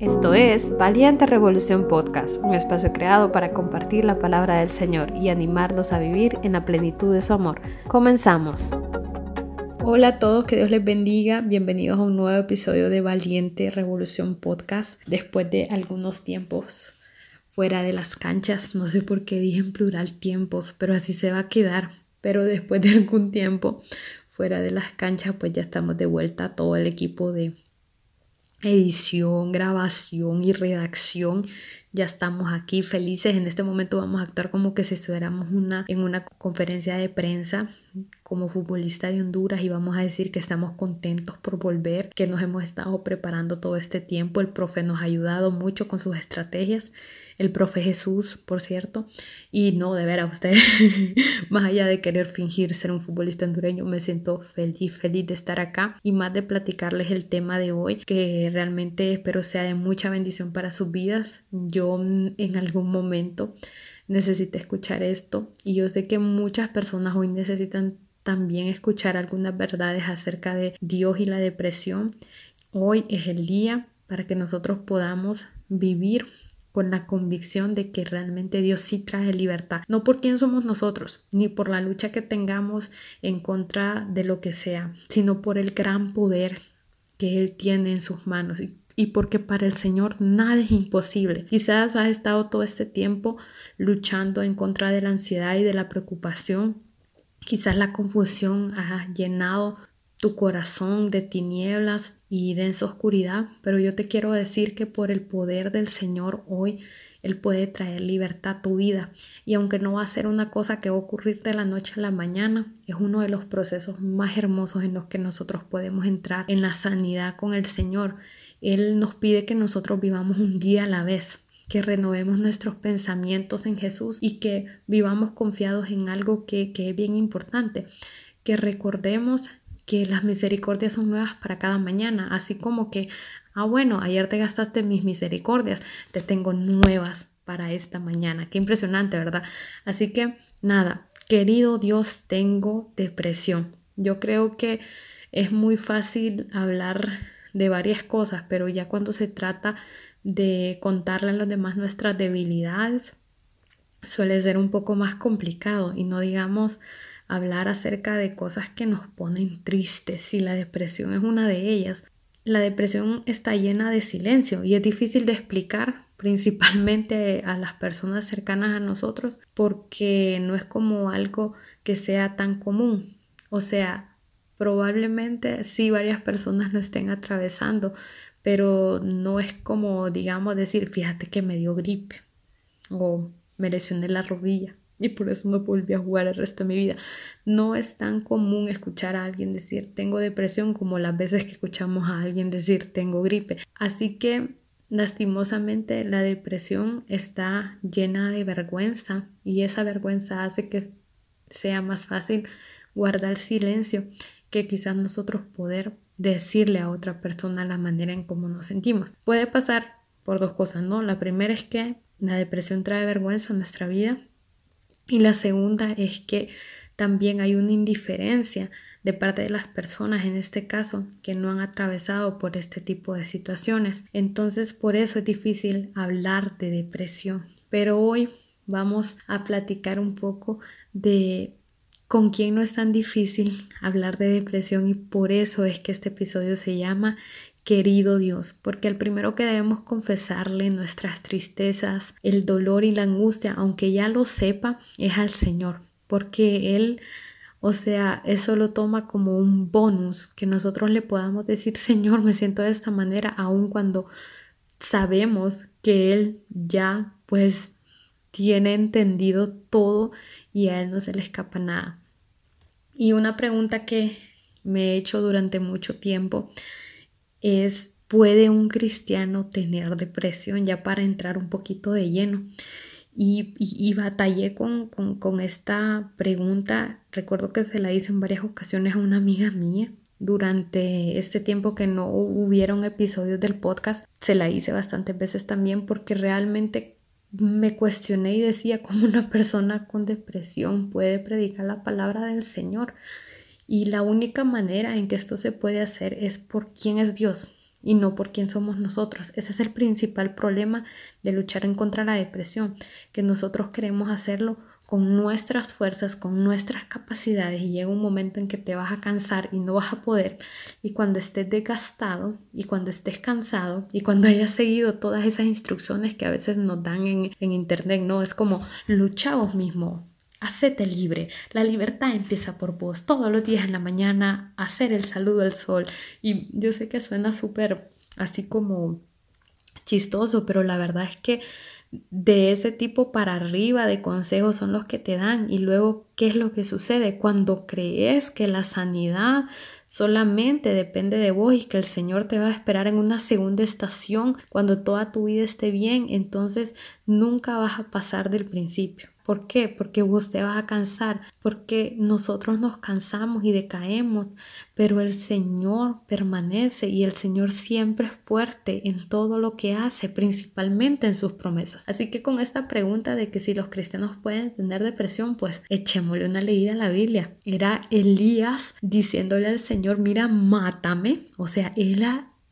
Esto es Valiente Revolución Podcast, un espacio creado para compartir la palabra del Señor y animarnos a vivir en la plenitud de su amor. Comenzamos. Hola a todos, que Dios les bendiga. Bienvenidos a un nuevo episodio de Valiente Revolución Podcast. Después de algunos tiempos fuera de las canchas, no sé por qué dije en plural tiempos, pero así se va a quedar. Pero después de algún tiempo fuera de las canchas, pues ya estamos de vuelta todo el equipo de edición, grabación y redacción. Ya estamos aquí felices. En este momento vamos a actuar como que si estuviéramos una, en una conferencia de prensa como futbolista de Honduras y vamos a decir que estamos contentos por volver, que nos hemos estado preparando todo este tiempo. El profe nos ha ayudado mucho con sus estrategias el profe Jesús, por cierto. Y no, de ver a usted, más allá de querer fingir ser un futbolista hondureño, me siento feliz, feliz de estar acá y más de platicarles el tema de hoy, que realmente espero sea de mucha bendición para sus vidas. Yo en algún momento necesité escuchar esto y yo sé que muchas personas hoy necesitan también escuchar algunas verdades acerca de Dios y la depresión. Hoy es el día para que nosotros podamos vivir con la convicción de que realmente Dios sí trae libertad, no por quién somos nosotros, ni por la lucha que tengamos en contra de lo que sea, sino por el gran poder que Él tiene en sus manos y, porque para el Señor nada es imposible. Quizás has estado todo este tiempo luchando en contra de la ansiedad y de la preocupación. Quizás la confusión ha llenado tu corazón de tinieblas y densa oscuridad, pero yo te quiero decir que por el poder del Señor hoy Él puede traer libertad a tu vida. Y aunque no va a ser una cosa que va a ocurrir de la noche a la mañana, es uno de los procesos más hermosos en los que nosotros podemos entrar en la sanidad con el Señor. Él nos pide que nosotros vivamos un día a la vez que renovemos nuestros pensamientos en Jesús y que vivamos confiados en algo que, que es bien importante, que recordemos que las misericordias son nuevas para cada mañana, así como que, ah, bueno, ayer te gastaste mis misericordias, te tengo nuevas para esta mañana. Qué impresionante, ¿verdad? Así que, nada, querido Dios, tengo depresión. Yo creo que es muy fácil hablar de varias cosas, pero ya cuando se trata de contarle a los demás nuestras debilidades, suele ser un poco más complicado y no digamos hablar acerca de cosas que nos ponen tristes y la depresión es una de ellas. La depresión está llena de silencio y es difícil de explicar principalmente a las personas cercanas a nosotros porque no es como algo que sea tan común. O sea, probablemente sí varias personas lo estén atravesando, pero no es como, digamos, decir, fíjate que me dio gripe o me lesioné la rodilla y por eso no volví a jugar el resto de mi vida. No es tan común escuchar a alguien decir tengo depresión como las veces que escuchamos a alguien decir tengo gripe. Así que lastimosamente la depresión está llena de vergüenza y esa vergüenza hace que sea más fácil guardar silencio que quizás nosotros poder decirle a otra persona la manera en cómo nos sentimos. Puede pasar por dos cosas, ¿no? La primera es que la depresión trae vergüenza a nuestra vida y la segunda es que también hay una indiferencia de parte de las personas, en este caso, que no han atravesado por este tipo de situaciones. Entonces, por eso es difícil hablar de depresión. Pero hoy vamos a platicar un poco de con quién no es tan difícil hablar de depresión y por eso es que este episodio se llama querido Dios, porque el primero que debemos confesarle nuestras tristezas, el dolor y la angustia, aunque ya lo sepa, es al Señor, porque Él, o sea, eso lo toma como un bonus, que nosotros le podamos decir, Señor, me siento de esta manera, aun cuando sabemos que Él ya pues tiene entendido todo y a Él no se le escapa nada. Y una pregunta que me he hecho durante mucho tiempo es, ¿puede un cristiano tener depresión? Ya para entrar un poquito de lleno. Y, y, batallé con, con, con, esta pregunta. Recuerdo que se la hice en varias ocasiones a una amiga mía. Durante este tiempo que no hubieron episodios del podcast, se la hice bastantes veces también porque realmente me cuestioné y decía cómo una persona con depresión puede predicar la palabra del Señor. Y la única manera en que esto se puede hacer es por quién es Dios. y no por quién somos nosotros. Ese es el principal problema de luchar en contra la depresión, que nosotros queremos hacerlo con nuestras fuerzas, con nuestras capacidades y llega un momento en que te vas a cansar y no vas a poder y cuando estés desgastado y cuando estés cansado y cuando hayas seguido todas esas instrucciones que a veces nos dan en, en internet, no, es como lucha vos mismo, Hacete libre. La libertad empieza por vos. Todos los días en la mañana, hacer el saludo al sol. Y yo sé que suena súper así como chistoso, pero la verdad es que de ese tipo para arriba de consejos son los que te dan. Y luego, ¿qué es lo que sucede? Cuando crees que la sanidad solamente depende de vos y que el Señor te va a esperar en una segunda estación cuando toda tu vida esté bien, entonces nunca vas a pasar del principio. ¿Por qué? Porque vos te vas a cansar, porque nosotros nos cansamos y decaemos, pero el Señor permanece y el Señor siempre es fuerte en todo lo que hace, principalmente en sus promesas. Así que con esta pregunta de que si los cristianos pueden tener depresión, pues echémosle una leída a la Biblia. Era Elías diciéndole al Señor, mira, mátame. O sea, él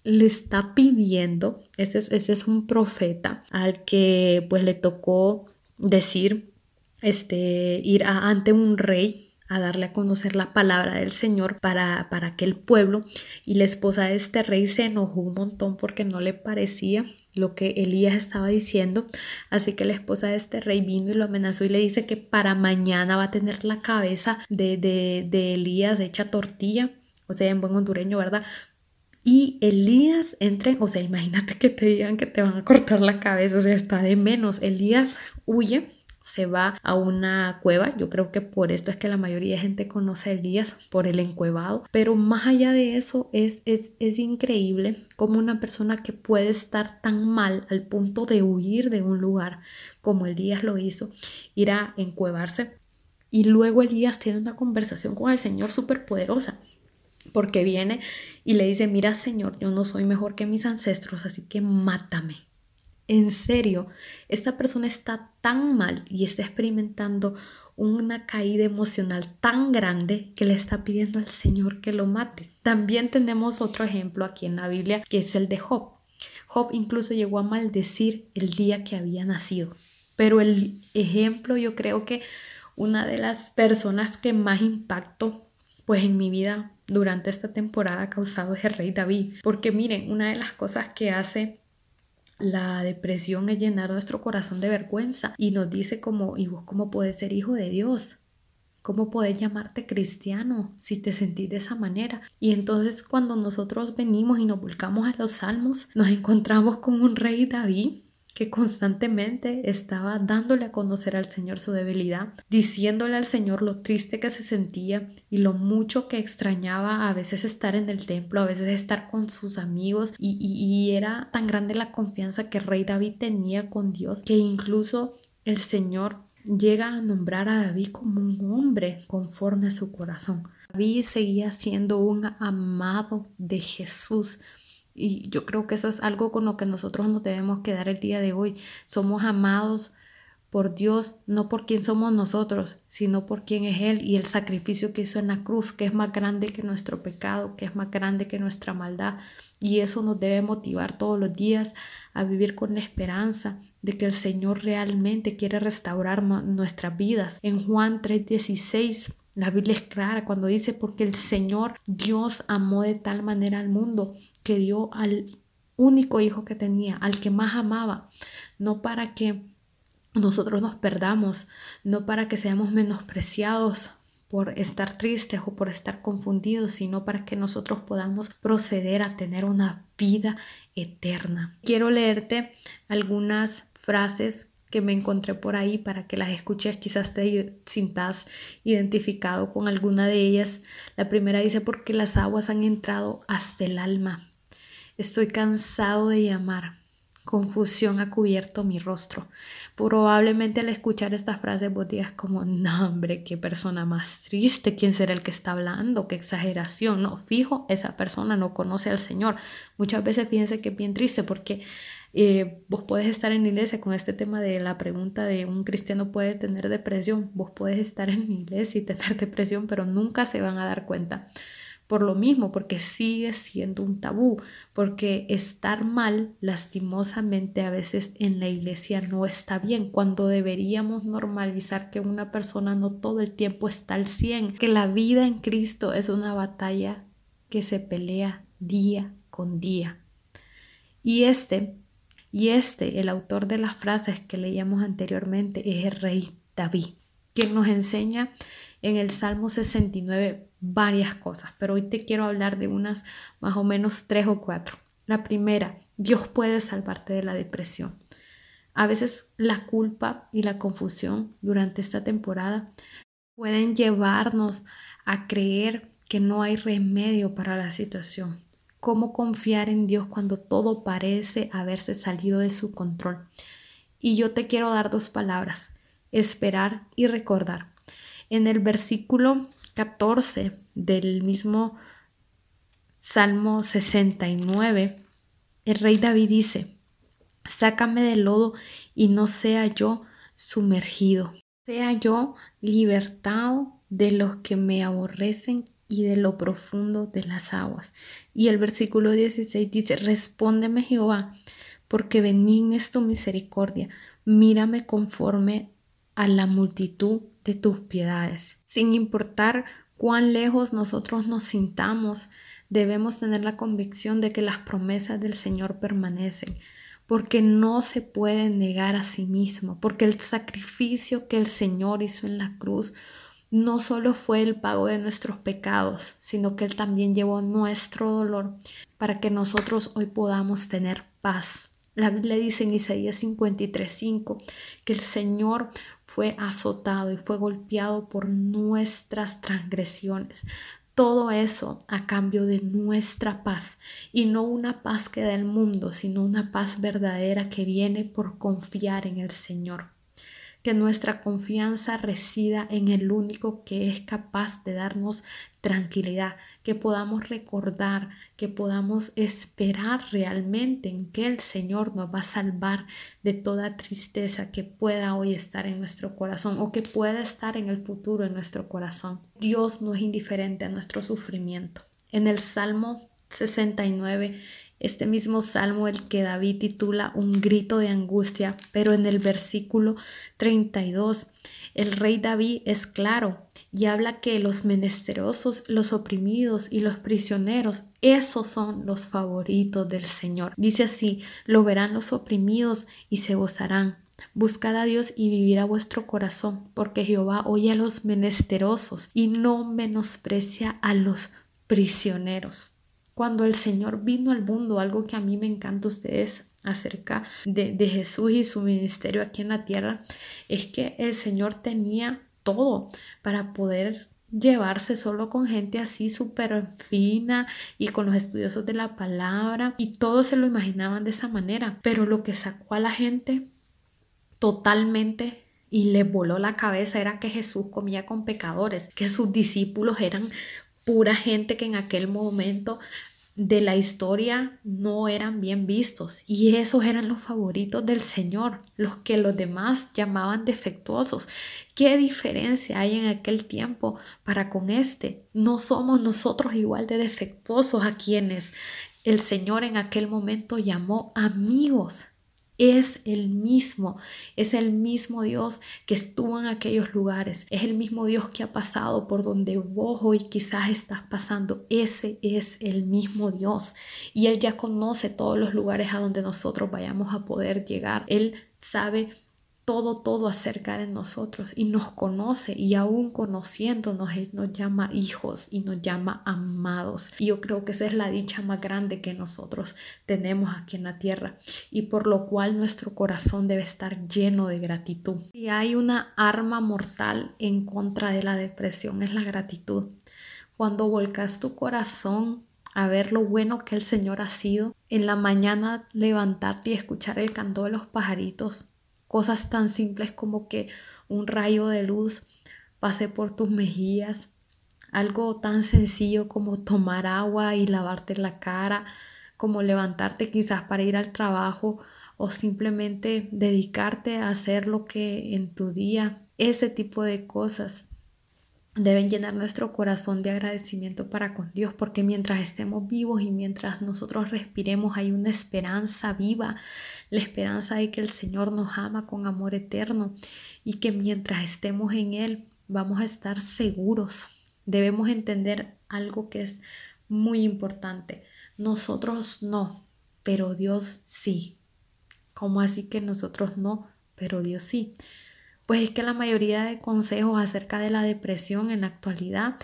le está pidiendo, ese es, ese es un profeta al que pues le tocó decir este, ir ante un rey a darle a conocer la palabra del Señor para, para aquel pueblo. Y la esposa de este rey se enojó un montón porque no le parecía lo que Elías estaba diciendo. Así que la esposa de este rey vino y lo amenazó y le dice que para mañana va a tener la cabeza de, de, de Elías hecha tortilla. O sea, en buen hondureño, ¿verdad? Y Elías entra, o sea, imagínate que te digan que te van a cortar la cabeza, o sea, está de menos. Elías huye se va a una cueva. Yo creo que por esto es que la mayoría de gente conoce a Elías por el encuevado. Pero más allá de eso, es, es, es increíble como una persona que puede estar tan mal al punto de huir de un lugar como Elías lo hizo, ir a encuevarse. Y luego Elías tiene una conversación con el Señor súper poderosa porque viene y le dice, mira Señor, yo no soy mejor que mis ancestros, así que mátame. En serio, esta persona está tan mal y está experimentando una caída emocional tan grande que le está pidiendo al Señor que lo mate. También tenemos otro ejemplo aquí en la Biblia que es el de Job. Job incluso llegó a maldecir el día que había nacido. Pero el ejemplo yo creo que una de las personas que más impacto pues en mi vida durante esta temporada ha causado es el rey David. Porque miren, una de las cosas que hace la depresión es llenar nuestro corazón de vergüenza y nos dice como, ¿y vos cómo puedes ser hijo de Dios? ¿Cómo puedes llamarte cristiano si te sentís de esa manera? Y entonces cuando nosotros venimos y nos volcamos a los salmos, nos encontramos con un rey David que constantemente estaba dándole a conocer al Señor su debilidad, diciéndole al Señor lo triste que se sentía y lo mucho que extrañaba a veces estar en el templo, a veces estar con sus amigos y, y era tan grande la confianza que rey David tenía con Dios que incluso el Señor llega a nombrar a David como un hombre conforme a su corazón. David seguía siendo un amado de Jesús, y yo creo que eso es algo con lo que nosotros nos debemos quedar el día de hoy. Somos amados por Dios, no por quién somos nosotros, sino por quién es Él y el sacrificio que hizo en la cruz, que es más grande que nuestro pecado, que es más grande que nuestra maldad. Y eso nos debe motivar todos los días a vivir con la esperanza de que el Señor realmente quiere restaurar nuestras vidas. En Juan 3:16 la Biblia es clara cuando dice, porque el Señor Dios amó de tal manera al mundo que dio al único hijo que tenía, al que más amaba, no para que nosotros nos perdamos, no para que seamos menospreciados por estar tristes o por estar confundidos, sino para que nosotros podamos proceder a tener una vida eterna. Quiero leerte algunas frases que me encontré por ahí para que las escuches, quizás te sintas identificado con alguna de ellas. La primera dice, porque las aguas han entrado hasta el alma. Estoy cansado de llamar. Confusión ha cubierto mi rostro. Probablemente al escuchar estas frases vos digas como, no hombre, qué persona más triste, ¿quién será el que está hablando? Qué exageración. No, fijo, esa persona no conoce al Señor. Muchas veces piensa que es bien triste porque eh, vos puedes estar en iglesia con este tema de la pregunta de un cristiano puede tener depresión. Vos puedes estar en iglesia y tener depresión, pero nunca se van a dar cuenta por lo mismo, porque sigue siendo un tabú, porque estar mal lastimosamente a veces en la iglesia no está bien, cuando deberíamos normalizar que una persona no todo el tiempo está al 100, que la vida en Cristo es una batalla que se pelea día con día. Y este, y este, el autor de las frases que leíamos anteriormente, es el rey David, quien nos enseña en el Salmo 69 varias cosas, pero hoy te quiero hablar de unas más o menos tres o cuatro. La primera, Dios puede salvarte de la depresión. A veces la culpa y la confusión durante esta temporada pueden llevarnos a creer que no hay remedio para la situación. ¿Cómo confiar en Dios cuando todo parece haberse salido de su control? Y yo te quiero dar dos palabras, esperar y recordar. En el versículo 14 del mismo Salmo 69, el rey David dice, sácame del lodo y no sea yo sumergido, sea yo libertado de los que me aborrecen y de lo profundo de las aguas. Y el versículo 16 dice, respóndeme Jehová, porque benigna es tu misericordia, mírame conforme a la multitud de tus piedades. Sin importar cuán lejos nosotros nos sintamos, debemos tener la convicción de que las promesas del Señor permanecen, porque no se puede negar a sí mismo, porque el sacrificio que el Señor hizo en la cruz no solo fue el pago de nuestros pecados, sino que Él también llevó nuestro dolor para que nosotros hoy podamos tener paz. La Biblia dice en Isaías 53:5 que el Señor fue azotado y fue golpeado por nuestras transgresiones. Todo eso a cambio de nuestra paz y no una paz que da el mundo, sino una paz verdadera que viene por confiar en el Señor que nuestra confianza resida en el único que es capaz de darnos tranquilidad, que podamos recordar, que podamos esperar realmente en que el Señor nos va a salvar de toda tristeza que pueda hoy estar en nuestro corazón o que pueda estar en el futuro en nuestro corazón. Dios no es indiferente a nuestro sufrimiento. En el Salmo 69 este mismo salmo el que David titula un grito de angustia, pero en el versículo 32 el rey David es claro y habla que los menesterosos, los oprimidos y los prisioneros, esos son los favoritos del Señor. Dice así, lo verán los oprimidos y se gozarán. Buscad a Dios y vivirá vuestro corazón, porque Jehová oye a los menesterosos y no menosprecia a los prisioneros cuando el Señor vino al mundo, algo que a mí me encanta ustedes acerca de, de, Jesús y su ministerio aquí en la tierra, es que el Señor tenía todo para poder llevarse solo con gente así súper fina y con los estudiosos de la palabra y todos se lo imaginaban de esa manera, pero lo que sacó a la gente totalmente y le voló la cabeza era que Jesús comía con pecadores, que sus discípulos eran pura gente que en aquel momento de la historia no eran bien vistos y esos eran los favoritos del Señor, los que los demás llamaban defectuosos. ¿Qué diferencia hay en aquel tiempo para con este? No somos nosotros igual de defectuosos a quienes el Señor en aquel momento llamó amigos es el mismo, es el mismo Dios que estuvo en aquellos lugares, es el mismo Dios que ha pasado por donde vos hoy quizás estás pasando, ese es el mismo Dios. Y Él ya conoce todos los lugares a donde nosotros vayamos a poder llegar, Él sabe todo, todo acerca de nosotros y nos conoce y aún conociéndonos, Él nos llama hijos y nos llama amados. Y yo creo que esa es la dicha más grande que nosotros tenemos aquí en la tierra y por lo cual nuestro corazón debe estar lleno de gratitud. Y hay una arma mortal en contra de la depresión, es la gratitud. Cuando volcas tu corazón a ver lo bueno que el Señor ha sido, en la mañana levantarte y escuchar el canto de los pajaritos, Cosas tan simples como que un rayo de luz pase por tus mejillas, algo tan sencillo como tomar agua y lavarte la cara, como levantarte quizás para ir al trabajo o simplemente dedicarte a hacer lo que en tu día, ese tipo de cosas deben llenar nuestro corazón de agradecimiento para con Dios, porque mientras estemos vivos y mientras nosotros respiremos hay una esperanza viva, la esperanza de que el Señor nos ama con amor eterno y que mientras estemos en Él vamos a estar seguros. Debemos entender algo que es muy importante. Nosotros no, pero Dios sí. ¿Cómo así que nosotros no, pero Dios sí? Pues es que la mayoría de consejos acerca de la depresión en la actualidad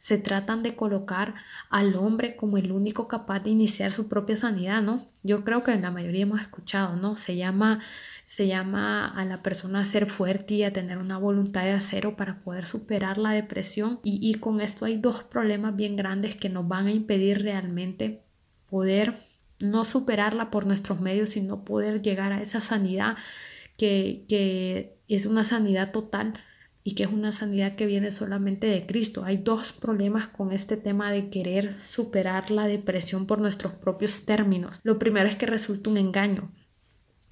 se tratan de colocar al hombre como el único capaz de iniciar su propia sanidad, ¿no? Yo creo que la mayoría hemos escuchado, ¿no? Se llama, se llama a la persona a ser fuerte y a tener una voluntad de acero para poder superar la depresión. Y, y con esto hay dos problemas bien grandes que nos van a impedir realmente poder no superarla por nuestros medios, sino poder llegar a esa sanidad que, que es una sanidad total y que es una sanidad que viene solamente de Cristo. Hay dos problemas con este tema de querer superar la depresión por nuestros propios términos. Lo primero es que resulta un engaño.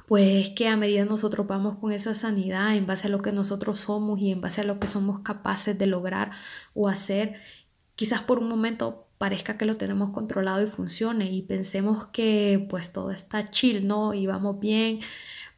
Pues que a medida nosotros vamos con esa sanidad en base a lo que nosotros somos y en base a lo que somos capaces de lograr o hacer, quizás por un momento parezca que lo tenemos controlado y funcione y pensemos que pues todo está chill, ¿no? Y vamos bien,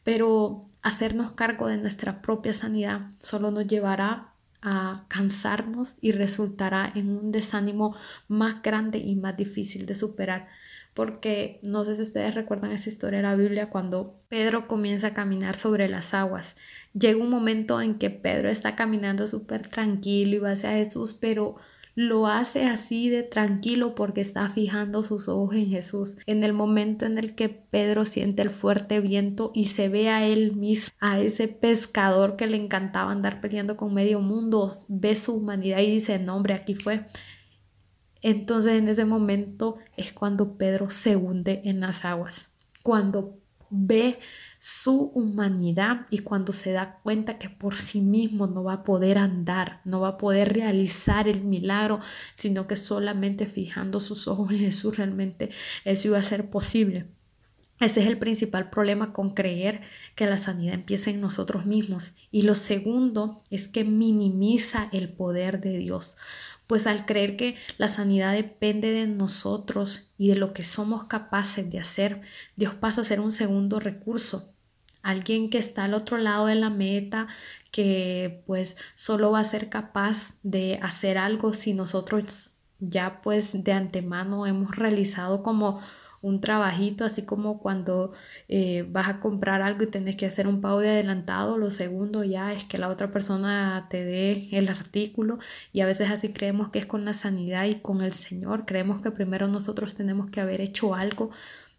pero hacernos cargo de nuestra propia sanidad solo nos llevará a cansarnos y resultará en un desánimo más grande y más difícil de superar. Porque no sé si ustedes recuerdan esa historia de la Biblia cuando Pedro comienza a caminar sobre las aguas. Llega un momento en que Pedro está caminando súper tranquilo y va hacia Jesús, pero lo hace así de tranquilo porque está fijando sus ojos en Jesús. En el momento en el que Pedro siente el fuerte viento y se ve a él mismo, a ese pescador que le encantaba andar peleando con medio mundo, ve su humanidad y dice, no hombre, aquí fue. Entonces en ese momento es cuando Pedro se hunde en las aguas. Cuando ve su humanidad y cuando se da cuenta que por sí mismo no va a poder andar, no va a poder realizar el milagro, sino que solamente fijando sus ojos en Jesús realmente eso iba a ser posible. Ese es el principal problema con creer que la sanidad empieza en nosotros mismos. Y lo segundo es que minimiza el poder de Dios pues al creer que la sanidad depende de nosotros y de lo que somos capaces de hacer, Dios pasa a ser un segundo recurso. Alguien que está al otro lado de la meta, que pues solo va a ser capaz de hacer algo si nosotros ya pues de antemano hemos realizado como un trabajito, así como cuando eh, vas a comprar algo y tienes que hacer un pago de adelantado, lo segundo ya es que la otra persona te dé el artículo y a veces así creemos que es con la sanidad y con el Señor, creemos que primero nosotros tenemos que haber hecho algo,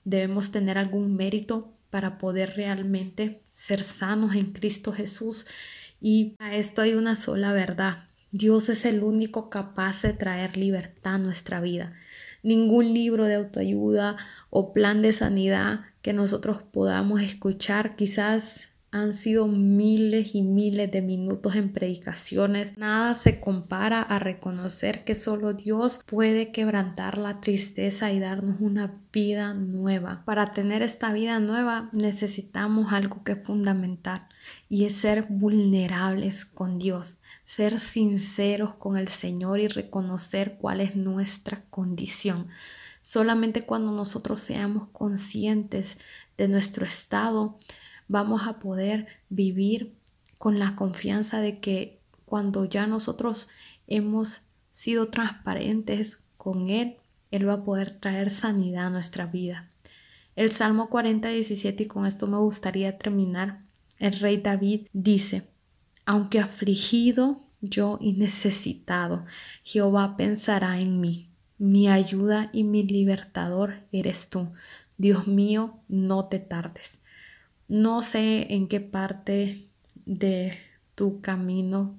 debemos tener algún mérito para poder realmente ser sanos en Cristo Jesús. Y a esto hay una sola verdad. Dios es el único capaz de traer libertad a nuestra vida ningún libro de autoayuda o plan de sanidad que nosotros podamos escuchar. Quizás han sido miles y miles de minutos en predicaciones. Nada se compara a reconocer que solo Dios puede quebrantar la tristeza y darnos una vida nueva. Para tener esta vida nueva necesitamos algo que es fundamental y es ser vulnerables con Dios ser sinceros con el Señor y reconocer cuál es nuestra condición. Solamente cuando nosotros seamos conscientes de nuestro estado, vamos a poder vivir con la confianza de que cuando ya nosotros hemos sido transparentes con Él, Él va a poder traer sanidad a nuestra vida. El Salmo 40, 17, y con esto me gustaría terminar, el rey David dice, aunque afligido yo y necesitado, Jehová pensará en mí. Mi ayuda y mi libertador eres tú. Dios mío, no te tardes. No sé en qué parte de tu camino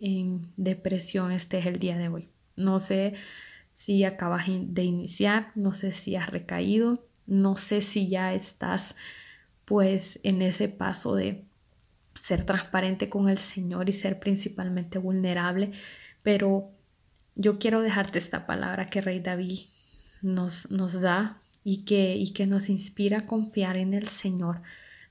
en depresión estés el día de hoy. No sé si acabas de iniciar, no sé si has recaído, no sé si ya estás pues en ese paso de ser transparente con el Señor y ser principalmente vulnerable, pero yo quiero dejarte esta palabra que Rey David nos, nos da y que, y que nos inspira a confiar en el Señor.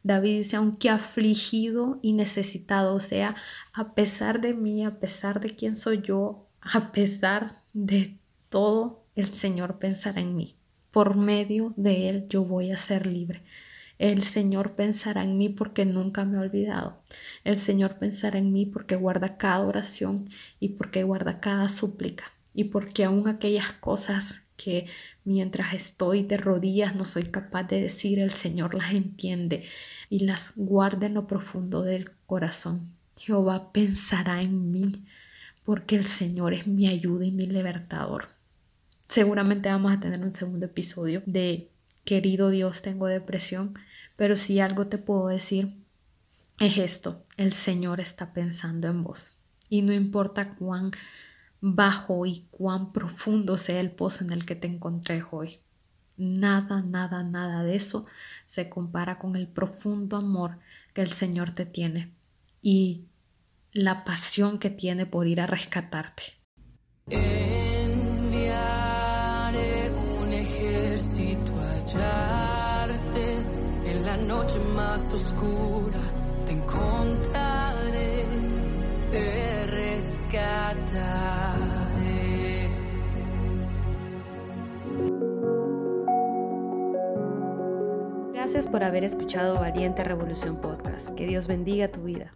David dice, aunque afligido y necesitado, o sea, a pesar de mí, a pesar de quién soy yo, a pesar de todo, el Señor pensará en mí. Por medio de Él yo voy a ser libre. El Señor pensará en mí porque nunca me ha olvidado. El Señor pensará en mí porque guarda cada oración y porque guarda cada súplica y porque aún aquellas cosas que mientras estoy de rodillas no soy capaz de decir, el Señor las entiende y las guarda en lo profundo del corazón. Jehová pensará en mí porque el Señor es mi ayuda y mi libertador. Seguramente vamos a tener un segundo episodio de Querido Dios, tengo depresión, pero si algo te puedo decir es esto, el Señor está pensando en vos. Y no importa cuán bajo y cuán profundo sea el pozo en el que te encontré hoy. Nada, nada, nada de eso se compara con el profundo amor que el Señor te tiene y la pasión que tiene por ir a rescatarte. Enviaré un ejército a hallarte en la noche más oscura. Te encontraré, te rescataré. Gracias por haber escuchado Valiente Revolución Podcast. Que Dios bendiga tu vida.